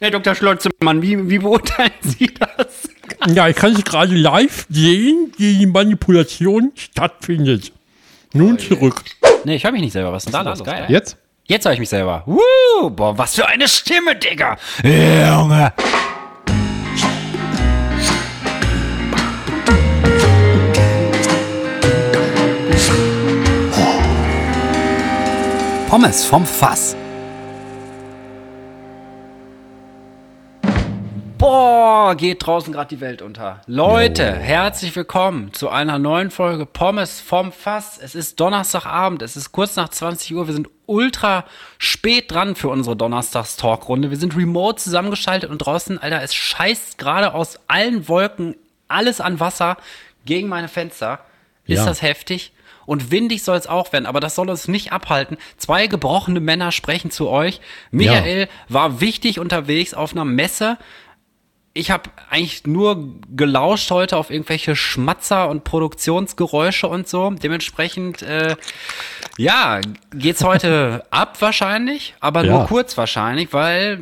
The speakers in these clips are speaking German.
Herr Dr. Schlotzemann, wie, wie beurteilen Sie das? Ja, ich kann es gerade live sehen, wie die Manipulation stattfindet. Nun zurück. Nee, ich höre mich nicht selber. Was ist denn da los? Geil. Jetzt? Jetzt höre ich mich selber. Woo! Boah, was für eine Stimme, Digga. Junge. Pommes vom Fass. Geht draußen gerade die Welt unter. Leute, herzlich willkommen zu einer neuen Folge Pommes vom Fass. Es ist Donnerstagabend, es ist kurz nach 20 Uhr. Wir sind ultra spät dran für unsere Donnerstags-Talkrunde. Wir sind remote zusammengeschaltet und draußen, Alter, es scheißt gerade aus allen Wolken alles an Wasser gegen meine Fenster. Ist Ja. das heftig? Und windig soll es auch werden, aber das soll uns nicht abhalten. Zwei gebrochene Männer sprechen zu euch. Michael war wichtig unterwegs auf einer Messe. Ich habe eigentlich nur gelauscht heute auf irgendwelche Schmatzer und Produktionsgeräusche und so. Dementsprechend, äh, ja, geht's heute ab wahrscheinlich, aber Ja. nur kurz wahrscheinlich, weil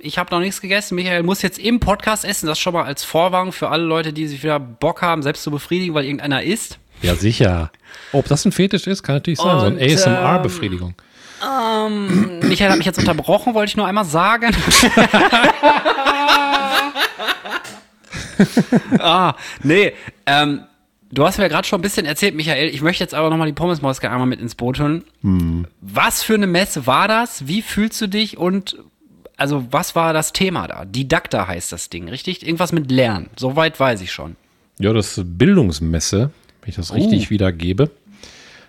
ich habe noch nichts gegessen. Michael muss jetzt im Podcast essen. Das schon mal als Vorwarnung für alle Leute, die sich wieder Bock haben, selbst zu befriedigen, weil irgendeiner isst. Ja, sicher. Ob das ein Fetisch ist, kann natürlich sein. so Und, eine ASMR-Befriedigung. Michael hat mich jetzt unterbrochen, wollte ich nur einmal sagen. ah, nee, ähm, du hast mir gerade schon ein bisschen erzählt, Michael. Ich möchte jetzt aber nochmal die Pommesmoske einmal mit ins Boot holen. Was für eine Messe war das? Wie fühlst du dich? Und also, was war das Thema da? Didakta heißt das Ding, richtig? Irgendwas mit Lernen. Soweit weiß ich schon. Ja, das ist Bildungsmesse, wenn ich das richtig wiedergebe.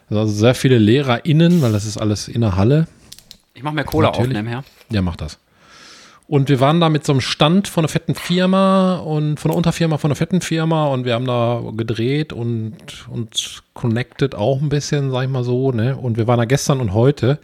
Also sehr viele LehrerInnen, weil das ist alles in der Halle. Ich mache mir Cola Natürlich. aufnehmen, ja. Ja, mach das. Und wir waren da mit so einem Stand von einer fetten Firma und von einer Unterfirma von einer fetten Firma und wir haben da gedreht und uns connected auch ein bisschen, sag ich mal so, ne? Und wir waren da gestern und heute.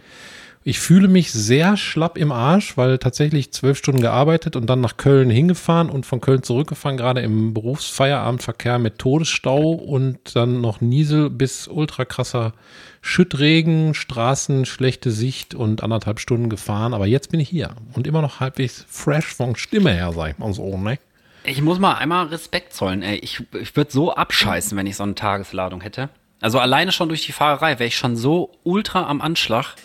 Ich fühle mich sehr schlapp im Arsch, weil tatsächlich zwölf Stunden gearbeitet und dann nach Köln hingefahren und von Köln zurückgefahren, gerade im Berufsfeierabendverkehr mit Todesstau und dann noch Niesel bis ultra krasser Schüttregen, Straßen, schlechte Sicht und anderthalb Stunden gefahren. Aber jetzt bin ich hier und immer noch halbwegs fresh von Stimme her, sag ich mal so, ne? Ich muss mal einmal Respekt zollen, ey. Ich, ich würde so abscheißen, wenn ich so eine Tagesladung hätte. Also alleine schon durch die Fahrerei wäre ich schon so ultra am Anschlag,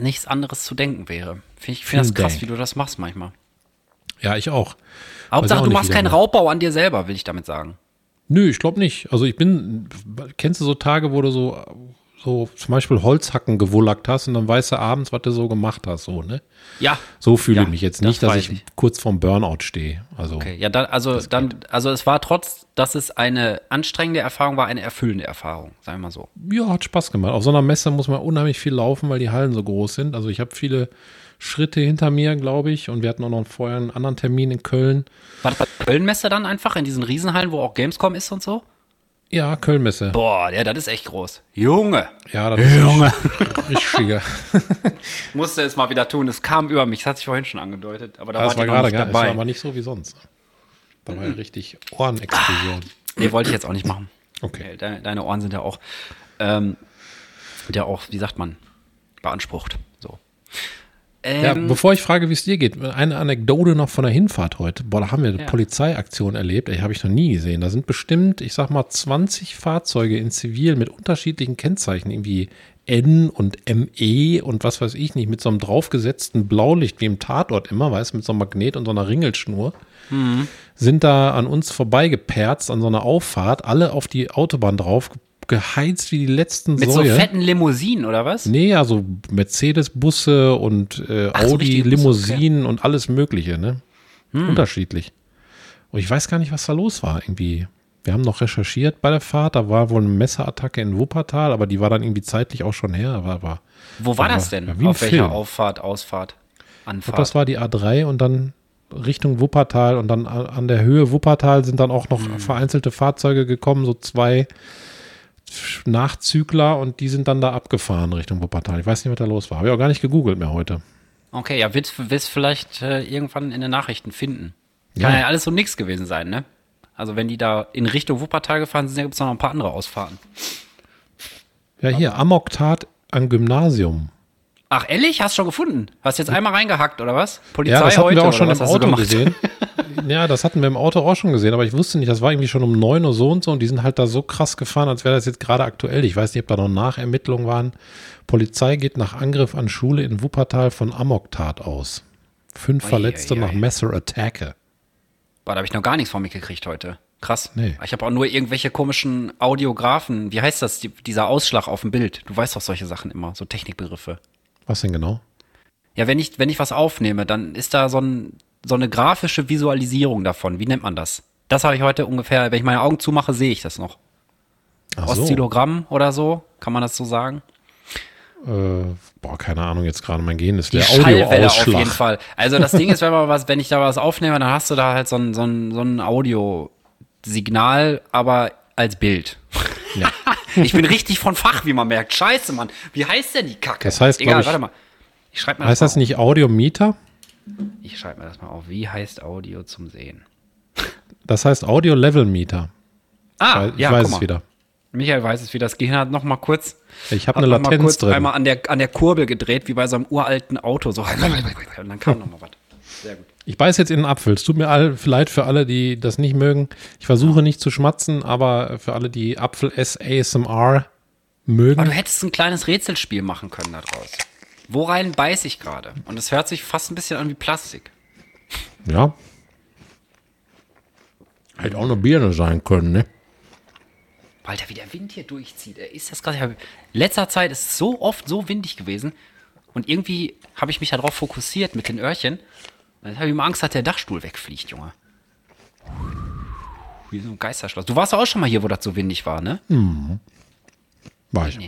nichts anderes zu denken wäre. Ich finde das krass, wie du das machst manchmal. Ja, ich auch. Hauptsache, auch du machst keinen der- Raubbau an dir selber, will ich damit sagen. Nö, ich glaube nicht. Also ich bin, kennst du so Tage, wo du so, so zum Beispiel Holzhacken gewullackt hast und dann weißt du abends, was du so gemacht hast, so, ne? Ja. So fühle Ja, ich mich jetzt das nicht, dass weiß ich, ich. kurz vorm Burnout stehe. Also Okay, ja, dann, also dann, also es war trotz, dass es eine anstrengende Erfahrung war, eine erfüllende Erfahrung, sagen wir mal so. ja, hat Spaß gemacht. Auf so einer Messe muss man unheimlich viel laufen, weil die Hallen so groß sind. Also ich habe viele Schritte hinter mir, glaube ich. Und wir hatten auch noch vorher einen anderen Termin in Köln. War das bei der Kölnmesse dann einfach in diesen Riesenhallen, wo auch Gamescom ist und so? Ja, Kölnmesse. Boah, ja, das ist echt groß. Junge. Ja, das ist Junge. richtiger. Musste es mal wieder tun. Es kam über mich. Das hat sich vorhin schon angedeutet. Aber da Das war war ich gerade nicht gar, das war dabei. aber nicht so wie sonst. Da war ja richtig Ohrenexplosion. nee, wollte ich jetzt auch nicht machen. Okay. Deine, deine Ohren sind ja auch, ähm, ja auch, wie sagt man, beansprucht. So. Ja, Ähm, bevor ich frage, wie es dir geht, eine Anekdote noch von der Hinfahrt heute. Boah, da haben wir eine Ja. Polizeiaktion erlebt. Ey, habe ich noch nie gesehen. Da sind bestimmt, ich sag mal, 20 Fahrzeuge in Zivil mit unterschiedlichen Kennzeichen, irgendwie N und ME und was weiß ich nicht, mit so einem draufgesetzten Blaulicht wie im Tatort immer, weißt du, mit so einem Magnet und so einer Ringelschnur. Mhm. Sind da an uns vorbeigeperzt an so einer Auffahrt, alle auf die Autobahn drauf, geheizt wie die letzten mit Säue. so fetten Limousinen, oder was? Nee, also Mercedes-Busse und äh, Ach so, richtige Busse, Audi-Limousinen und alles Mögliche, ne? Hm. Unterschiedlich. Und ich weiß gar nicht, was da los war irgendwie. Wir haben noch recherchiert bei der Fahrt, da war wohl eine Messerattacke in Wuppertal, aber die war dann irgendwie zeitlich auch schon her. Aber, aber Wo war Aber- das denn? ein Auf welcher Film. Auffahrt, Ausfahrt, glaub, Anfahrt? das war die A3 und dann Richtung Wuppertal und dann an der Höhe Wuppertal sind dann auch noch Hm. vereinzelte Fahrzeuge gekommen, so zwei Nachzügler und die sind dann da abgefahren Richtung Wuppertal. Ich weiß nicht, was da los war. Habe ich auch gar nicht gegoogelt mehr heute. okay, ja, willst du vielleicht äh, irgendwann in den Nachrichten finden. Kann Ja. ja, alles so nix gewesen sein, ne? Also wenn die da in Richtung Wuppertal gefahren sind, gibt es noch ein paar andere Ausfahrten. Ja, hier, Amoktat am Gymnasium. Ach, ehrlich? Hast du schon gefunden? Hast du jetzt einmal reingehackt, oder was? Polizei ja, das hatten wir auch schon im Auto gesehen. ja, das hatten wir im Auto auch schon gesehen, aber ich wusste nicht, das war irgendwie schon um 9 Uhr so und so und die sind halt da so krass gefahren, als wäre das jetzt gerade aktuell. Ich weiß nicht, ob da noch Nachermittlungen waren. Polizei geht nach Angriff an Schule in Wuppertal von Amoktat aus. Fünf oi, Verletzte oi, oi. nach Messerattacke. Boah, da habe ich noch gar nichts von mitgekriegt heute. Krass. Nee. Ich habe auch nur irgendwelche komischen Audiografen. Wie heißt das, die, dieser Ausschlag auf dem Bild? Du weißt doch solche Sachen immer, so Technikbegriffe. Was denn genau? Ja, wenn ich, wenn ich was aufnehme, dann ist da so, ein, so eine grafische Visualisierung davon. Wie nennt man das? Das habe ich heute ungefähr, wenn ich meine Augen zumache, sehe ich das noch. Ach so. Oszillogramm oder so, kann man das so sagen? Äh, boah, keine Ahnung, jetzt gerade mein Gehen ist der Schallwelle auf jeden Fall. Also das Ding ist, wenn man was, wenn ich da was aufnehme, dann hast du da halt so ein, so ein, so ein Audiosignal, aber als Bild. Ja. ich bin richtig von Fach, wie man merkt. Scheiße, Mann. Wie heißt denn die Kacke? Das heißt, Egal, ich, warte mal. Ich schreib mal heißt das, das nicht Audiometer? Ich schreibe mir das mal auf. Wie heißt Audio zum Sehen? Das heißt Audio Level Meter. Ah, ich ja, weiß es wieder. Michael weiß es, wie das Gehirn hat noch mal kurz. Ich habe eine Latenz mal kurz drin. Einmal an der, an der Kurbel gedreht, wie bei so einem uralten Auto. So. Und dann kam noch mal was. Sehr gut. Ich beiß jetzt in den Apfel. Es tut mir all, leid für alle, die das nicht mögen. Ich versuche nicht zu schmatzen, aber für alle, die Apfel S ASMR mögen. Aber du hättest ein kleines Rätselspiel machen können daraus. Worein beiß ich gerade? Und es hört sich fast ein bisschen an wie Plastik. Ja. Hätte auch eine Birne sein können, ne? Alter, wie der Wind hier durchzieht. Ist das gerade. Letzter Zeit ist es so oft so windig gewesen. Und irgendwie habe ich mich darauf fokussiert mit den Öhrchen. Dann habe ich immer Angst, dass der Dachstuhl wegfliegt, Junge. Wie so ein Geisterschloss. Du warst auch schon mal hier, wo das so windig war, ne? Mhm. War ich.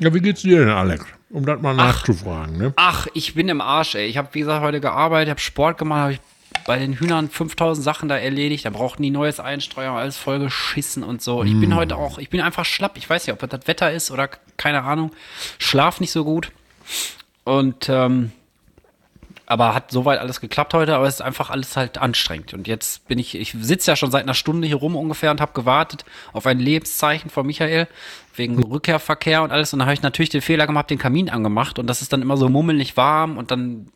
Ja, wie geht's dir denn, Alex? Um das mal ach, nachzufragen, ne? Ach, ich bin im Arsch, ey. Ich habe, wie gesagt, heute gearbeitet, habe Sport gemacht, habe ich bei den Hühnern 5000 Sachen da erledigt, da brauchten die neues Einstreuer, alles voll geschissen und so. Und ich bin mm. heute auch, ich bin einfach schlapp. Ich weiß nicht, ob das Wetter ist oder keine Ahnung. Schlaf nicht so gut. Und, ähm, aber hat soweit alles geklappt heute, aber es ist einfach alles halt anstrengend. Und jetzt bin ich, ich sitze ja schon seit einer Stunde hier rum ungefähr und habe gewartet auf ein Lebenszeichen von Michael wegen Rückkehrverkehr und alles. Und dann habe ich natürlich den Fehler gemacht, den Kamin angemacht und das ist dann immer so mummelig warm und dann,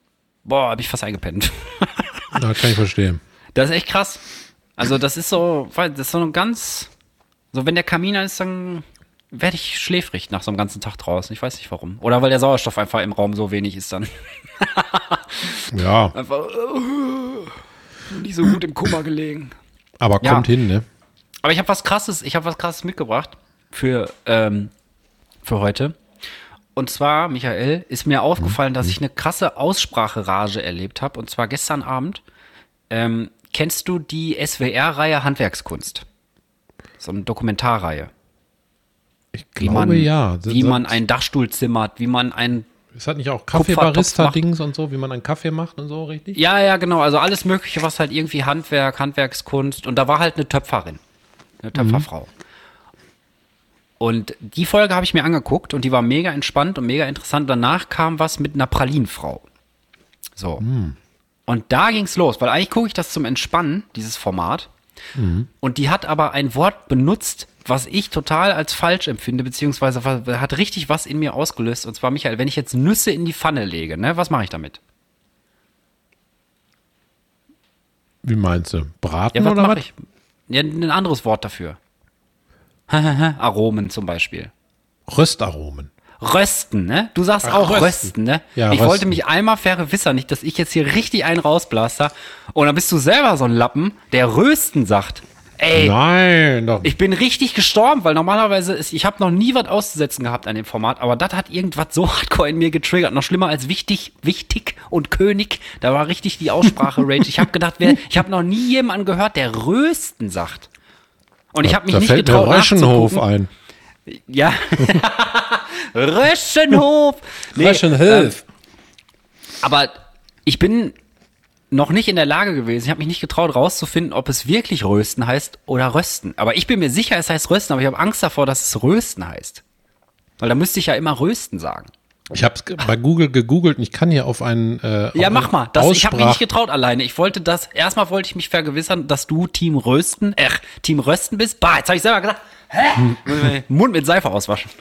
boah, habe ich fast eingepennt. Ja, kann ich verstehen. Das ist echt krass. Also, das ist so, das ist so ein ganz, so wenn der Kamin ist, dann werde ich schläfrig nach so einem ganzen Tag draußen. Ich weiß nicht warum. Oder weil der Sauerstoff einfach im Raum so wenig ist dann. ja. Einfach uh, nicht so gut im Kummer gelegen. Aber kommt ja. hin, ne? Aber ich habe was krasses, ich habe was krasses mitgebracht für, ähm, für heute. Und zwar, Michael, ist mir aufgefallen, dass ich eine krasse Ausspracherage erlebt habe. Und zwar gestern Abend. Ähm, kennst du die SWR-Reihe Handwerkskunst? So eine Dokumentarreihe. Ich glaube, man, ja. Das wie man einen Dachstuhl zimmert, wie man einen es hat nicht auch Kaffeebarista-Dings und so, wie man einen Kaffee macht und so, richtig? Ja, ja, genau. Also alles Mögliche, was halt irgendwie Handwerk, Handwerkskunst. Und da war halt eine Töpferin. Eine Töpferfrau. Mhm. Und die Folge habe ich mir angeguckt und die war mega entspannt und mega interessant. Danach kam was mit einer Pralinenfrau. So. Mhm. Und da ging es los, weil eigentlich gucke ich das zum Entspannen, dieses Format. Mhm. Und die hat aber ein Wort benutzt, was ich total als falsch empfinde, beziehungsweise hat richtig was in mir ausgelöst. Und zwar, Michael, wenn ich jetzt Nüsse in die Pfanne lege, ne, was mache ich damit? Wie meinst du? Braten ja, was oder was? Ich? Ja, ein anderes Wort dafür. Aromen zum Beispiel. Röstaromen. Rösten, ne? Du sagst Ach, auch rösten, rösten ne? Ja, ich rösten. wollte mich einmal vergewissern, nicht, dass ich jetzt hier richtig einen rausblaster. Und dann bist du selber so ein Lappen, der Rösten sagt. Ey, Nein, doch. ich bin richtig gestorben, weil normalerweise ist, ich habe noch nie was auszusetzen gehabt an dem Format, aber das hat irgendwas so hardcore in mir getriggert, noch schlimmer als wichtig, wichtig und König. Da war richtig die Aussprache Rage. Ich habe gedacht, wer, ich habe noch nie jemanden gehört, der Rösten sagt. Und ich habe mich da nicht fällt getraut, der Röschenhof ein. Ja. Röschenhof. Nee, Röschenhof. Ähm, aber ich bin noch nicht in der Lage gewesen. Ich habe mich nicht getraut, rauszufinden, ob es wirklich Rösten heißt oder Rösten. Aber ich bin mir sicher, es heißt Rösten, aber ich habe Angst davor, dass es Rösten heißt. Weil da müsste ich ja immer Rösten sagen. Ich habe es bei Google gegoogelt und ich kann hier auf einen. Äh, ja, mach mal. Das, ich habe mich nicht getraut alleine. Ich wollte das. Erstmal wollte ich mich vergewissern, dass du Team Rösten, äh, Team Rösten bist. Bah, jetzt habe ich selber gesagt. Hä? Hm. Mund mit Seife auswaschen.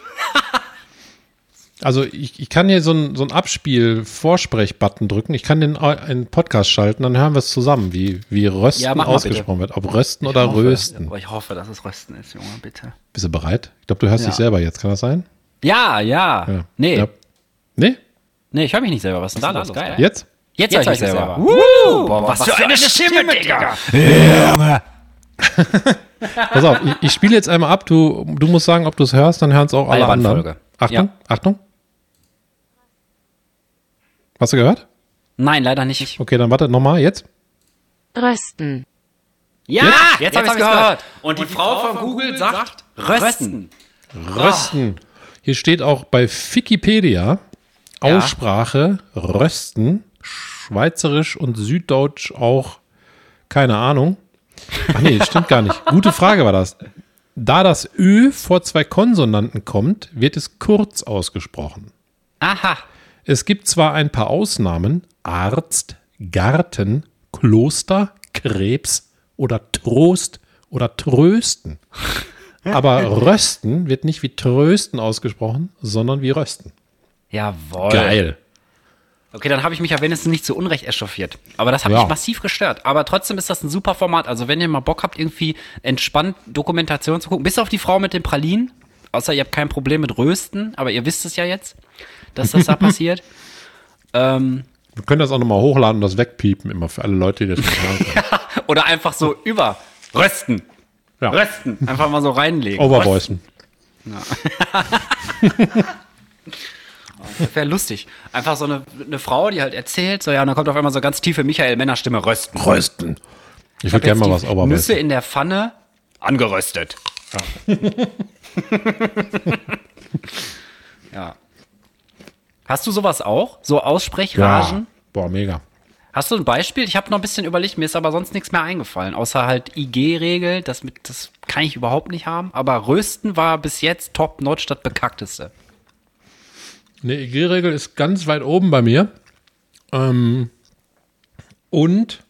Also ich, ich kann hier so ein, so ein Abspiel-Vorsprech-Button drücken. Ich kann den einen Podcast schalten, dann hören wir es zusammen, wie, wie Rösten Ja, ausgesprochen wird. Ob Rösten oder hoffe, Rösten. Ich hoffe, dass es Rösten ist, Junge, bitte. Bist du bereit? Ich glaube, du hörst Ja. dich selber jetzt. Kann das sein? Ja, ja. Ja. Nee, Ja. Nee? nee, ich höre mich nicht selber. Was ist denn da los? Geil. Jetzt? Jetzt, Jetzt höre ich mich ich selber. selber. Woo, boah, was, für eine Stimme, Digga. Pass auf, ich, ich spiele jetzt einmal ab. Du, du musst sagen, ob du es hörst, dann hören es auch alle anderen. Achtung, Achtung. Hast du gehört? Nein, leider nicht. Okay, dann warte nochmal. Jetzt? Rösten. Ja, jetzt jetzt, hab habe ich gehört. gehört. Und die, Frau von Google sagt Rösten. Rösten. Hier steht auch bei Wikipedia Ja. Aussprache Rösten, Schweizerisch und Süddeutsch auch keine Ahnung. Ach nee, stimmt gar nicht. Gute Frage war das. Da das Ö vor zwei Konsonanten kommt, wird es kurz ausgesprochen. Aha. Es gibt zwar ein paar Ausnahmen, Arzt, Garten, Kloster, Krebs oder Trost oder Trösten. Aber Rösten wird nicht wie Trösten ausgesprochen, sondern wie Rösten. Jawohl. Okay, dann habe ich mich ja wenigstens nicht zu Unrecht echauffiert. Aber das hat Ja. mich massiv gestört. Aber trotzdem ist das ein super Format. Also wenn ihr mal Bock habt, irgendwie entspannt Dokumentation zu gucken, bis auf die Frau mit den Pralinen, außer ihr habt kein Problem mit Rösten, aber ihr wisst es ja jetzt, dass das da passiert. Ähm, Wir können das auch nochmal hochladen und das wegpiepen, immer für alle Leute, die das nicht hören können. oder einfach so über Rösten. Ja. Rösten. Einfach mal so reinlegen. Overvoicen. Das wäre lustig. Einfach so eine, eine Frau, die halt erzählt, so ja, und dann kommt auf einmal so ganz tiefe Michael-Männer-Stimme, Rösten. Rösten. Ich würde gerne mal was Nüsse Overvoicen. in der Pfanne angeröstet. Ja. Hast du sowas auch? So Aussprechrragen? Ja. Boah, mega. Hast du ein Beispiel? Ich habe noch ein bisschen überlegt, mir ist aber sonst nichts mehr eingefallen, außer halt IG-Regel, das, mit- das kann ich überhaupt nicht haben. Aber Rösten war bis jetzt top-notch das bekackteste. Eine IG-Regel ist ganz weit oben bei mir. Ähm, und,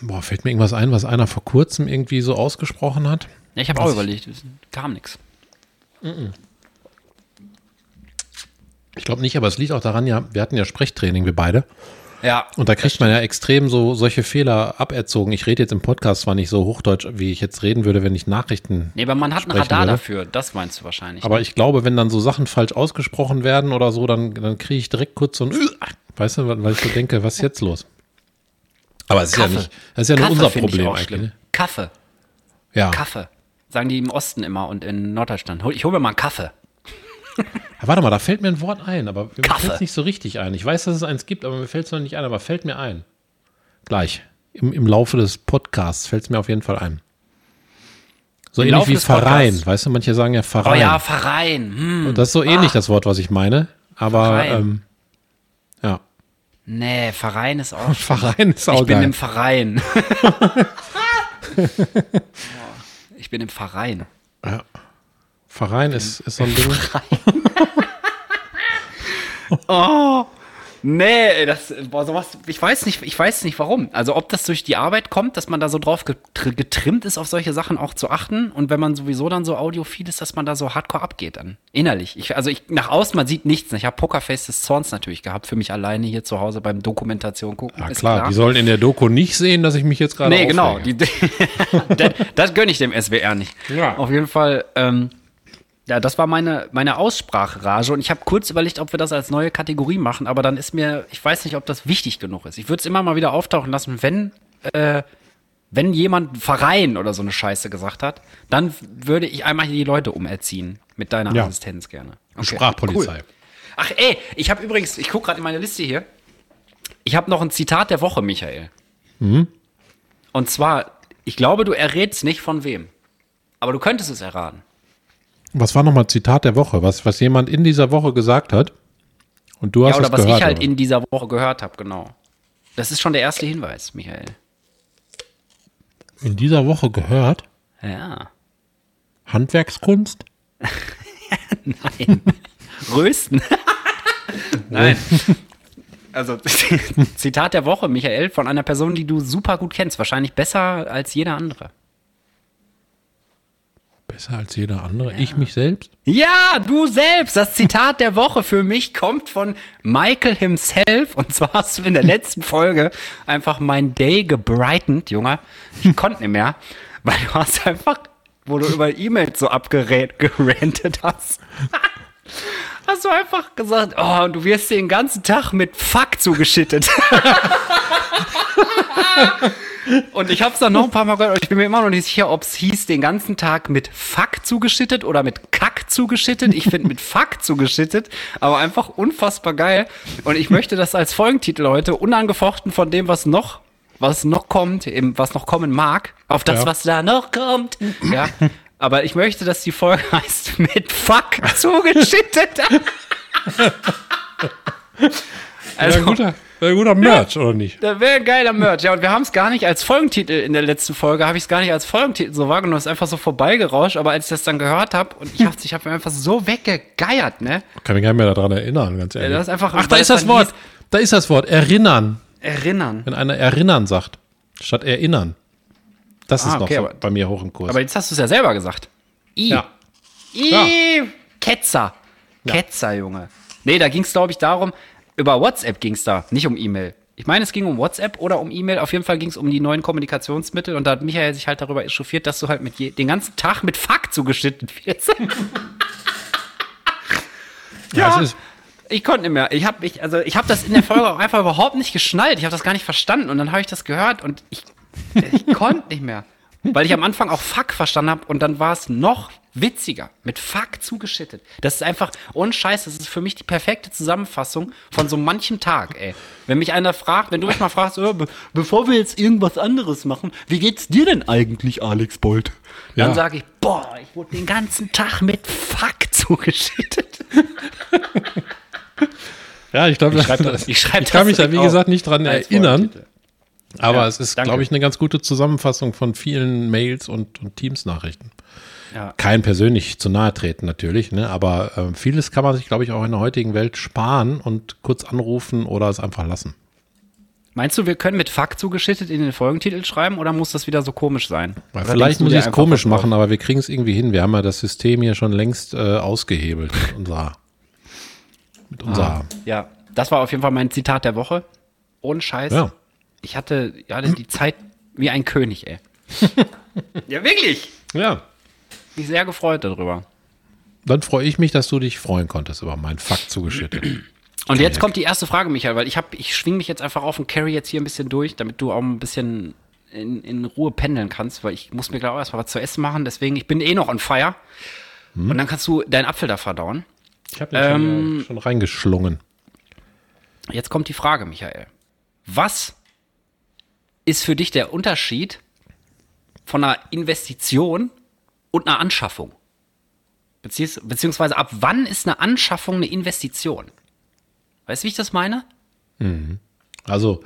boah, fällt mir irgendwas ein, was einer vor kurzem irgendwie so ausgesprochen hat? Ja, ich habe auch überlegt, es kam nichts. Ich glaube nicht, aber es liegt auch daran, ja, wir hatten ja Sprechtraining, wir beide. Ja. Und da kriegt man ja extrem so solche Fehler aberzogen. Ich rede jetzt im Podcast zwar nicht so hochdeutsch, wie ich jetzt reden würde, wenn ich Nachrichten. Nee, aber man hat ein Radar würde. dafür, das meinst du wahrscheinlich. Aber ich glaube, wenn dann so Sachen falsch ausgesprochen werden oder so, dann, dann kriege ich direkt kurz so ein, weißt du, weil ich so denke, was ist jetzt los? Aber es ist ja nicht, das ist ja nur Kaffee unser Problem eigentlich. schlimm. Ne? Kaffee, Ja. Kaffee. Sagen die im Osten immer und in Norddeutschland. Ich hole mir mal einen Kaffee. Ja, Warte mal, da fällt mir ein Wort ein, aber mir fällt es nicht so richtig ein. Ich weiß, dass es eins gibt, aber mir fällt es noch nicht ein, aber fällt mir ein. Gleich. Im, im Laufe des Podcasts fällt es mir auf jeden Fall ein. So Im ähnlich Laufe wie des Podcasts. Verein. Weißt du, manche sagen ja Oh Verein. ja, Verein. Hm. Und das ist so ähnlich das Wort, was ich meine. Aber Verein. ähm, ja, Nee, Verein ist auch. Verein ist auch ich bin geil. im Verein. ich bin im Verein. Verein ist, ist so ein Ding. Nee, das boah, sowas, ich weiß nicht, ich weiß nicht warum. Also ob das durch die Arbeit kommt, dass man da so drauf getr- getrimmt ist, auf solche Sachen auch zu achten und wenn man sowieso dann so audiophil ist, dass man da so hardcore abgeht dann. Innerlich. Ich, also ich, nach außen, man sieht nichts. Ich habe Pokerface des Zorns natürlich gehabt, für mich alleine hier zu Hause beim Dokumentation gucken. Ja, ist klar, die sollen in der Doku nicht sehen, dass ich mich jetzt gerade Nee, genau. aufrege. Die, das, das gönne ich dem SWR nicht. Ja. Auf jeden Fall, ähm, ja, das war meine, meine Aussprachrage und ich habe kurz überlegt, ob wir das als neue Kategorie machen, aber dann ist mir, ich weiß nicht, ob das wichtig genug ist. Ich würde es immer mal wieder auftauchen lassen, wenn, äh, wenn jemand Verein oder so eine Scheiße gesagt hat, dann würde ich einmal hier die Leute umerziehen mit deiner Ja. Assistenz gerne. Okay, Sprachpolizei. cool. Ach ey, ich habe übrigens, ich gucke gerade in meine Liste hier, ich habe noch ein Zitat der Woche, Michael. Und zwar, ich glaube, du errätst nicht von wem. Aber du könntest es erraten. Was war nochmal Zitat der Woche? Was, was jemand in dieser Woche gesagt hat? Und du hast Ja, oder was gehört. ich halt oder? in dieser Woche gehört habe, genau. Das ist schon der erste Hinweis, Michael. in dieser Woche gehört? Ja. Handwerkskunst? Nein. Rösten. Nein. Also, Zitat der Woche, Michael, von einer Person, die du super gut kennst. Wahrscheinlich besser als jeder andere. Besser als jeder andere. Ich mich selbst? Ja, du selbst. Das Zitat der Woche für mich kommt von Michael himself. Und zwar hast du in der letzten Folge einfach mein Day gebrightened, Junge. Ich konnte nicht mehr, weil du hast einfach, wo du über E-Mails so abgerantet hast. Hast du einfach gesagt, oh, du wirst den ganzen Tag mit Fuck zugeschüttet. Und ich habe es dann noch ein paar Mal gehört, aber ich bin mir immer noch nicht sicher, ob es hieß, den ganzen Tag mit Fuck zugeschüttet oder mit Kack zugeschüttet. Ich finde mit Fuck zugeschüttet, aber einfach unfassbar geil. Und ich möchte das als Folgentitel heute, unangefochten von dem, was noch, was noch kommt, eben, was noch kommen mag, auf das, Ja. was da noch kommt. Ja. Aber ich möchte, dass die Folge heißt mit Fuck zugeschüttet. Also, ein guter, ein guter Merch, oder nicht? Da wäre ein geiler Merch. Ja, und wir haben es gar nicht als Folgentitel in der letzten Folge, habe ich es gar nicht als Folgentitel so wahrgenommen. Es ist einfach so vorbeigerauscht. Aber als ich das dann gehört habe, und ich habe ich hab mir einfach so weggegeiert, ne? Kann mich gar nicht mehr daran erinnern, ganz ehrlich. ist einfach- Ach, da ist das Wort. hieß- Da ist das Wort. Erinnern. Erinnern. Wenn einer erinnern sagt, statt erinnern. Das ist Ah, noch okay, so aber- bei mir hoch im Kurs. Aber jetzt hast du es ja selber gesagt. I. ja. I. Ja. Ketzer. Ketzer, Junge. Nee, da ging es, glaube ich, darum, über WhatsApp ging es da, nicht um E-Mail. Ich meine, es ging um WhatsApp oder um E-Mail. Auf jeden Fall ging es um die neuen Kommunikationsmittel. Und da hat Michael sich halt darüber echauffiert, dass du halt mit je, den ganzen Tag mit Fuck zugeschnitten wirst. ja, ist, Ich konnte nicht mehr. Ich habe mich, also ich habe das in der Folge auch einfach überhaupt nicht geschnallt. Ich habe das gar nicht verstanden. Und dann habe ich das gehört und ich, ich konnte nicht mehr. Weil ich am Anfang auch Fuck verstanden habe und dann war es noch witziger. Mit Fuck zugeschüttet. Das ist einfach, ohne Scheiß, das ist für mich die perfekte Zusammenfassung von so manchem Tag, ey. Wenn mich einer fragt, wenn du mich mal fragst, äh, be bevor wir jetzt irgendwas anderes machen, wie geht's dir denn eigentlich, Alex Bolt? Dann Ja. sage ich, boah, ich wurde den ganzen Tag mit Fuck zugeschüttet. ja, ich glaube, Ich schreib das- ich schreib ich kann mich da, wie gesagt, nicht dran erinnern. Folgentitel. Aber Ja, es ist, danke. glaube ich, eine ganz gute Zusammenfassung von vielen Mails und, und Teams-Nachrichten. Ja. Kein persönlich zu nahe treten natürlich, ne? aber äh, vieles kann man sich, glaube ich, auch in der heutigen Welt sparen und kurz anrufen oder es einfach lassen. Meinst du, wir können mit Fuck zugeschüttet in den Folgentitel schreiben oder muss das wieder so komisch sein? Weil vielleicht muss ich es komisch machen, aber wir kriegen es irgendwie hin. Wir haben ja das System hier schon längst äh, ausgehebelt. Mit unserer, mit unserer Ja, das war auf jeden Fall mein Zitat der Woche. Ohne Scheiß. Ja. Ich hatte ja die Zeit wie ein König, ey. ja, wirklich. ja. Mich sehr gefreut darüber. Dann freue ich mich, dass du dich freuen konntest über meinen Fakt zugeschüttet. Und jetzt kommt die erste Frage, Michael, weil ich hab, ich schwing mich jetzt einfach auf und carry jetzt hier ein bisschen durch, damit du auch ein bisschen in, in Ruhe pendeln kannst, weil ich muss mir gleich auch erstmal was zu essen machen, deswegen, ich bin eh noch on fire. Und dann kannst du deinen Apfel da verdauen. Ich habe den schon, äh, schon reingeschlungen. Jetzt kommt die Frage, Michael. Was ist für dich der Unterschied von einer Investition und einer Anschaffung? Beziehungs beziehungsweise ab wann ist eine Anschaffung eine Investition? Weißt du, wie ich das meine? Also,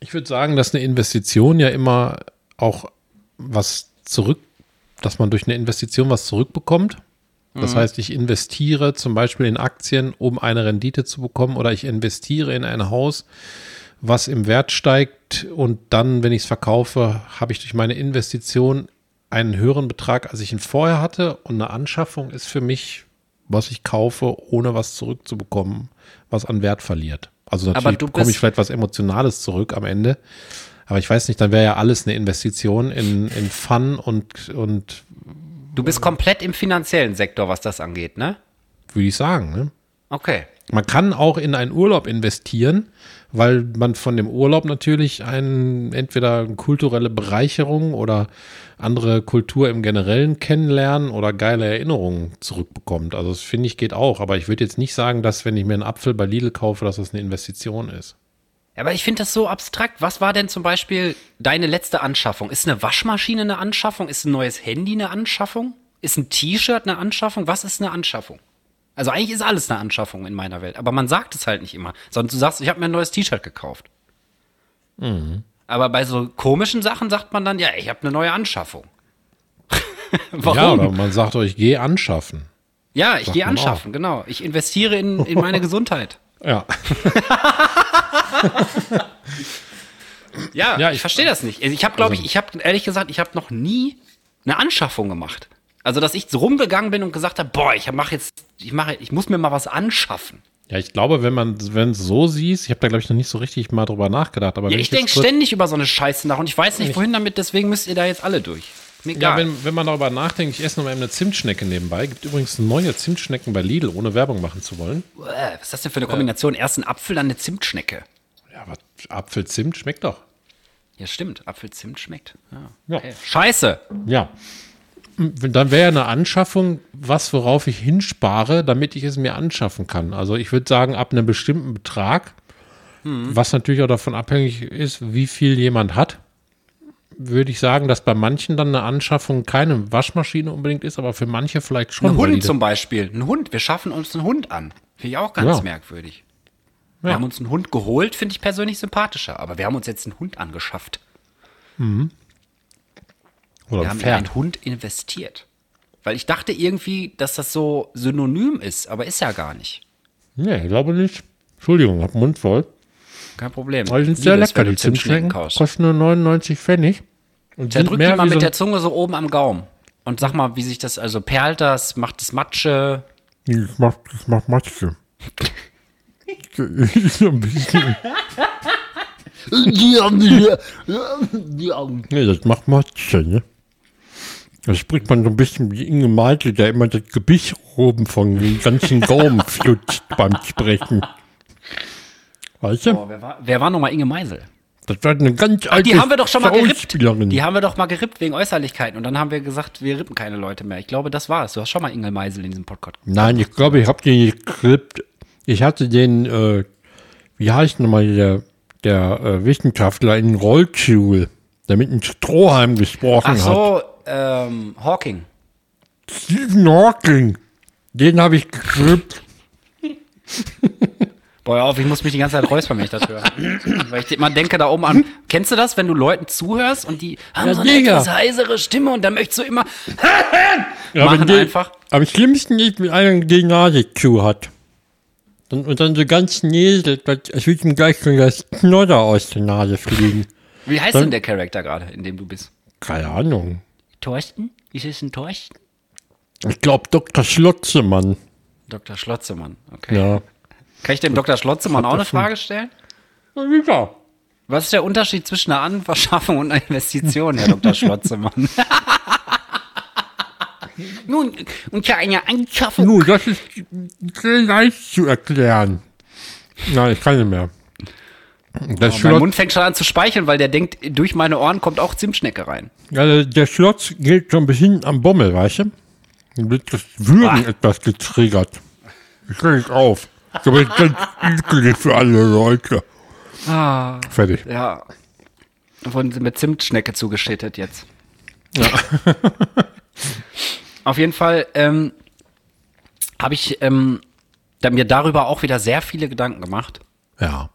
ich würde sagen, dass eine Investition ja immer auch was zurück, dass man durch eine Investition was zurückbekommt. Das heißt, ich investiere zum Beispiel in Aktien, um eine Rendite zu bekommen, oder ich investiere in ein Haus, was im Wert steigt und dann, wenn ich es verkaufe, habe ich durch meine Investition einen höheren Betrag, als ich ihn vorher hatte. Und eine Anschaffung ist für mich, was ich kaufe, ohne was zurückzubekommen, was an Wert verliert. Also natürlich bekomme ich vielleicht was Emotionales zurück am Ende. Aber ich weiß nicht, dann wäre ja alles eine Investition in, in Fun und, und Du bist komplett im finanziellen Sektor, was das angeht, ne? würde ich sagen, ne? Okay. Man kann auch in einen Urlaub investieren, weil man von dem Urlaub natürlich ein, entweder eine kulturelle Bereicherung oder andere Kultur im Generellen kennenlernen oder geile Erinnerungen zurückbekommt. Also das finde ich geht auch. Aber ich würde jetzt nicht sagen, dass wenn ich mir einen Apfel bei Lidl kaufe, dass das eine Investition ist. Aber ich finde das so abstrakt. Was war denn zum Beispiel deine letzte Anschaffung? Ist eine Waschmaschine eine Anschaffung? Ist ein neues Handy eine Anschaffung? Ist ein T-Shirt eine Anschaffung? Was ist eine Anschaffung? Also eigentlich ist alles eine Anschaffung in meiner Welt. Aber man sagt es halt nicht immer. Sondern du sagst, ich habe mir ein neues T-Shirt gekauft. Aber bei so komischen Sachen sagt man dann, ja, ich habe eine neue Anschaffung. Warum? Ja, oder man sagt euch, geh anschaffen. Ja, ich gehe man auch. anschaffen, genau. Ich investiere in, in meine Gesundheit. Ja. Ja, Ja, ich, ich- verstehe das nicht. Also Ich habe, glaube also- ich, ich habe ehrlich gesagt, ich habe noch nie eine Anschaffung gemacht. Also, dass ich so rumgegangen bin und gesagt habe, boah, ich mache jetzt, ich mache, ich muss mir mal was anschaffen. Ja, ich glaube, wenn man, es so siehst, ich habe da glaube ich noch nicht so richtig mal drüber nachgedacht, aber Ja, ich jetzt denke ständig über so eine Scheiße nach und ich weiß nicht, wohin damit, deswegen müsst ihr da jetzt alle durch. Mir Ja, wenn, wenn man darüber nachdenkt, ich esse noch mal eben eine Zimtschnecke nebenbei. Gibt übrigens neue Zimtschnecken bei Lidl, ohne Werbung machen zu wollen. Uäh, was ist das denn für eine Kombination? Erst ein Apfel, dann eine Zimtschnecke. Ja, aber Apfelzimt schmeckt doch. Ja, stimmt. Apfelzimt schmeckt. Ja. Ja. Okay. Scheiße. Ja. Dann wäre eine Anschaffung was, worauf ich hinspare, damit ich es mir anschaffen kann. Also ich würde sagen, ab einem bestimmten Betrag, was natürlich auch davon abhängig ist, wie viel jemand hat, würde ich sagen, dass bei manchen dann eine Anschaffung keine Waschmaschine unbedingt ist, aber für manche vielleicht schon. Ein Hund zum Beispiel. Ein Hund. Wir schaffen uns einen Hund an. Finde ich auch ganz Ja. merkwürdig. Wir Ja. haben uns einen Hund geholt, finde ich persönlich sympathischer. Aber wir haben uns jetzt einen Hund angeschafft. Oder Wir ein haben in Pferd. einen Hund investiert. Weil ich dachte irgendwie, dass das so synonym ist, aber ist ja gar nicht. Nee, ich glaube nicht. Entschuldigung, hab Mund voll. Kein Problem. Aber die sind sehr lecker, die Zimtschnecken. Kosten nur 99 Pfennig. Und mehr die mal mit so der Zunge so oben am Gaumen. Und sag mal, wie sich das, also perlt das, macht das Matsche. Das macht, das macht Matze. Das ist so ein bisschen. Nee, das macht Matze, ne? Da spricht man so ein bisschen wie Inge Malte, der immer das Gebiss oben von den ganzen Gaumen flutzt beim Sprechen. Weißt du? Oh, wer war, wer war nochmal Inge Meisel? Das war eine ganz alte Die haben wir doch schon mal gerippt. Die haben wir doch mal gerippt wegen Äußerlichkeiten. Und dann haben wir gesagt, wir rippen keine Leute mehr. Ich glaube, das war's. Du hast schon mal Inge Meisel in diesem Podcast. Nein, ich glaube, ich habe den nicht gerippt. Ich hatte den, äh, wie heißt nochmal der, der äh, Wissenschaftler in Rollstuhl, der mit einem Strohhalm gesprochen Ach hat. Ähm, Hawking. Stephen Hawking. Den habe ich gerippt. Boah, auf, ich muss mich die ganze Zeit räuspern, wenn ich das höre. Weil ich immer denke da oben an. Kennst du das, wenn du Leuten zuhörst und die haben Ja, so eine etwas heisere Stimme und dann möchtest du immer Ja, machen der- einfach. Am schlimmsten ist, wenn einer die Nase zu hat. Und, und dann so ganz näselt, als würde ihm gleich schon das Knodder aus der Nase fliegen. Wie heißt Dann- denn der Charakter gerade, in dem du bist? Keine Ahnung. Thorsten? Ist es ein Thorsten? Ich glaube Dr. Schlotzemann. Dr. Schlotzemann, okay. Ja. Kann ich dem Dr. Schlotzemann auch eine Frage stellen? Ja. Was ist der Unterschied zwischen einer Anverschaffung und einer Investition, Herr Dr. Schlotzemann? Nun, unter einer Anschaffung. Nun, das ist sehr leicht zu erklären. Nein, ich kann nicht mehr. Das Oh, mein Mund fängt schon an zu speicheln, weil der denkt, durch meine Ohren kommt auch Zimtschnecke rein. also der Schlotz geht schon bis hinten am Bommel, weißt du? Dann wird das Würgen Ah. etwas getriggert. Ich nicht auf. Das ist ganz für alle Leute. Ah, Fertig. ja. Wurden sie mit Zimtschnecke zugeschüttet jetzt. Auf jeden Fall ähm, habe ich ähm, mir darüber auch wieder sehr viele Gedanken gemacht. Ja.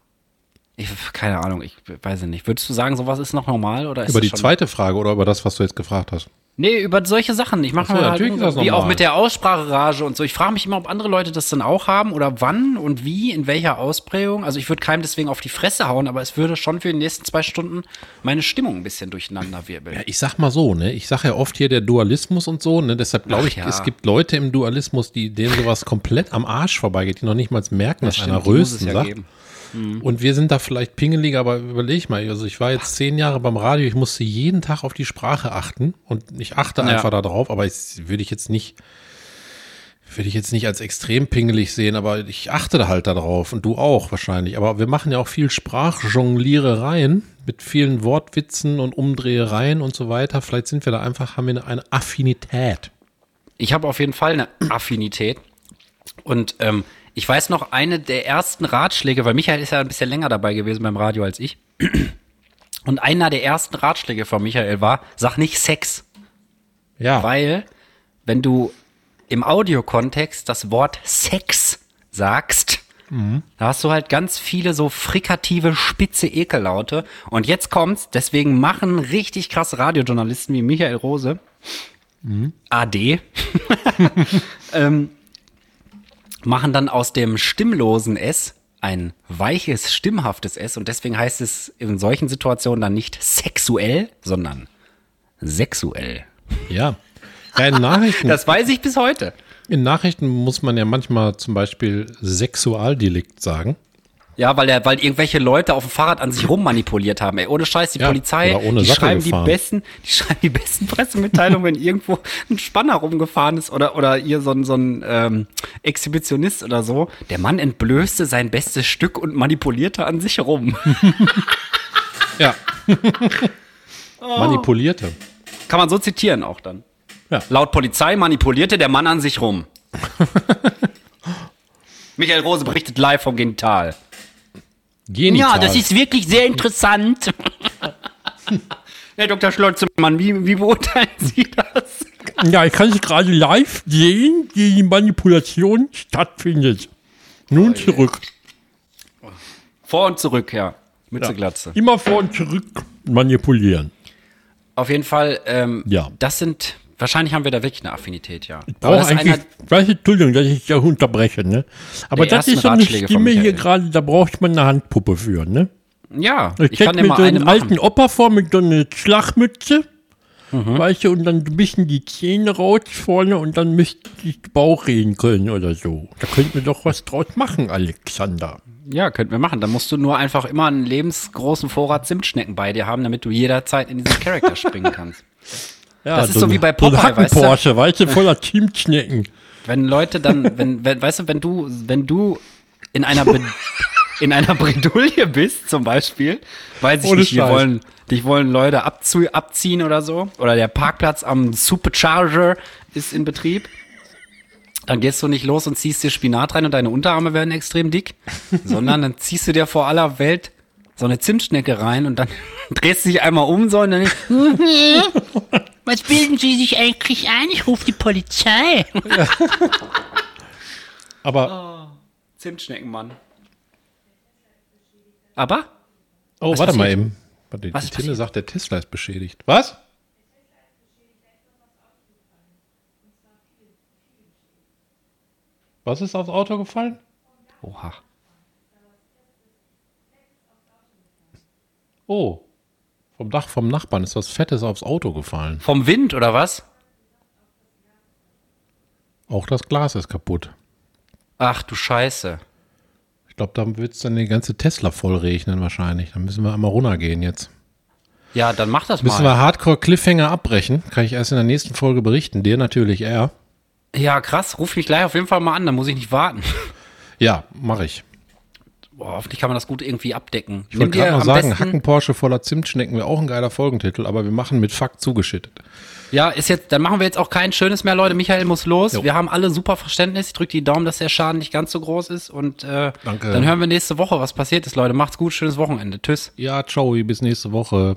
Ich, keine Ahnung, ich weiß es nicht. Würdest du sagen, sowas ist noch normal oder ist Über das die zweite Frage oder über das, was du jetzt gefragt hast? Nee, über solche Sachen. Ich mache Ach so, halt natürlich ist das wie auch mit der Ausspracherage und so. Ich frage mich immer, ob andere Leute das dann auch haben oder wann und wie, in welcher Ausprägung. Also ich würde keinem deswegen auf die Fresse hauen, aber es würde schon für die nächsten zwei Stunden meine Stimmung ein bisschen durcheinander wirbeln. Ja, ich sag mal so, ne? Ich sag ja oft hier der Dualismus und so, ne? Deshalb glaube ich, ja. es gibt Leute im Dualismus, die denen sowas komplett am Arsch vorbeigeht, die noch nicht mal merken, dass einer die muss es Rösten sagt. geben. Und wir sind da vielleicht pingeliger, aber überleg mal, also ich war jetzt zehn Jahre beim Radio, ich musste jeden Tag auf die Sprache achten und ich achte Ja. einfach darauf, aber ich würde ich jetzt nicht, würde ich jetzt nicht als extrem pingelig sehen, aber ich achte da halt darauf und du auch wahrscheinlich. Aber wir machen ja auch viel Sprachjonglierereien mit vielen Wortwitzen und Umdrehereien und so weiter. Vielleicht sind wir da einfach, haben wir eine, eine Affinität. Ich habe auf jeden Fall eine Affinität. Und ähm, ich weiß noch, eine der ersten Ratschläge, weil Michael ist ja ein bisschen länger dabei gewesen beim Radio als ich. Und einer der ersten Ratschläge von Michael war, sag nicht Sex. Ja, Weil, wenn du im Audiokontext das Wort Sex sagst, da hast du halt ganz viele so frikative, spitze Ekellaute. Und jetzt kommt's, deswegen machen richtig krasse Radiojournalisten wie Michael Rose, AD, ähm, machen dann aus dem stimmlosen S ein weiches, stimmhaftes S. Und deswegen heißt es in solchen Situationen dann nicht sexuell, sondern sexuell. ja. Ja, in Nachrichten, Das weiß ich bis heute. in Nachrichten muss man ja manchmal zum Beispiel Sexualdelikt sagen. Ja, weil er, weil irgendwelche Leute auf dem Fahrrad an sich rummanipuliert haben. Ey, ohne Scheiß, die Ja, Polizei, die schreiben die gefahren. besten, die schreiben die besten Pressemitteilungen, wenn irgendwo ein Spanner rumgefahren ist oder oder ihr so ein so ein ähm, Exhibitionist oder so. Der Mann entblößte sein bestes Stück und manipulierte an sich rum. Ja. Manipulierte. Kann man so zitieren auch dann. Ja. Laut Polizei manipulierte der Mann an sich rum. Michael Rose berichtet live vom Genital. Genital. Ja, das ist wirklich sehr interessant. Herr Dr. Schlotzemann, wie, wie beurteilen Sie das? Ja, ich kann es gerade live sehen, wie die Manipulation stattfindet. Nun zurück. Vor und zurück, ja. Mütze Glatze. Immer vor und zurück manipulieren. Auf jeden Fall, ähm, Ja. das sind, wahrscheinlich haben wir da wirklich eine Affinität, ja. Aber Brauche das ist eigentlich, du, Entschuldigung, dass ich da unterbreche, ne? Aber das ist so eine Stimme hier gerade, da braucht man eine Handpuppe für, ne? ja, Ich, ich kann mir mal so eine einen machen. alten Opa vor mit so einer Schlagmütze, Mhm. weißt du, und dann ein bisschen die Zähne raus vorne und dann müsste ich Bauch reden können oder so. Da könnten wir doch was draus machen, Alexander. Ja, könnten wir machen. Dann musst du nur einfach immer einen lebensgroßen Vorrat Zimtschnecken bei dir haben, damit du jederzeit in diesen Charakter springen kannst. Ja, Das ist so wie bei Popeye, weißt du? Porsche, weißt du, voller Zimtschnecken. Wenn Leute dann, wenn, wenn, weißt du, wenn du, wenn du in einer, Be in einer Bredouille bist, zum Beispiel, weiß ich Ohne nicht, die Scheiß. wollen, dich wollen Leute abzu abziehen oder so, oder der Parkplatz am Supercharger ist in Betrieb, dann gehst du nicht los und ziehst dir Spinat rein und deine Unterarme werden extrem dick, sondern dann ziehst du dir vor aller Welt so eine Zimtschnecke rein und dann drehst du dich einmal um so und dann Was bilden Sie sich eigentlich ein? Ich rufe die Polizei. Aber, Zimtschneckenmann. Aber? oh, Was warte mal passiert? eben. Warte, die Was ist Tine sagt, der Tesla ist beschädigt. Was? Was ist aufs Auto gefallen? Oha. Oh. Vom Dach vom Nachbarn ist was Fettes aufs Auto gefallen. Vom Wind oder was? Auch das Glas ist kaputt. Ach du Scheiße. Ich glaube, da wird es dann die ganze Tesla voll regnen wahrscheinlich. Dann müssen wir einmal runtergehen jetzt. Ja, dann mach das Müssen mal. wir Hardcore Cliffhanger abbrechen. Kann ich erst in der nächsten Folge berichten. Dir natürlich eher. Ja, krass. Ruf mich gleich auf jeden Fall mal an, dann muss ich nicht warten. Ja, mache ich. Boah, hoffentlich kann man das gut irgendwie abdecken. Ich wollte gerade noch sagen, Hacken Porsche voller Zimtschnecken wäre auch ein geiler Folgentitel, aber wir machen mit Fakt zugeschüttet. Ja, ist jetzt, dann machen wir jetzt auch kein schönes mehr, Leute. Michael muss los. Jo. Wir haben alle super Verständnis. Ich drücke die Daumen, dass der Schaden nicht ganz so groß ist. Und äh, Danke. dann hören wir nächste Woche, was passiert ist, Leute. Macht's gut, schönes Wochenende. Tschüss. Ja, ciao, bis nächste Woche.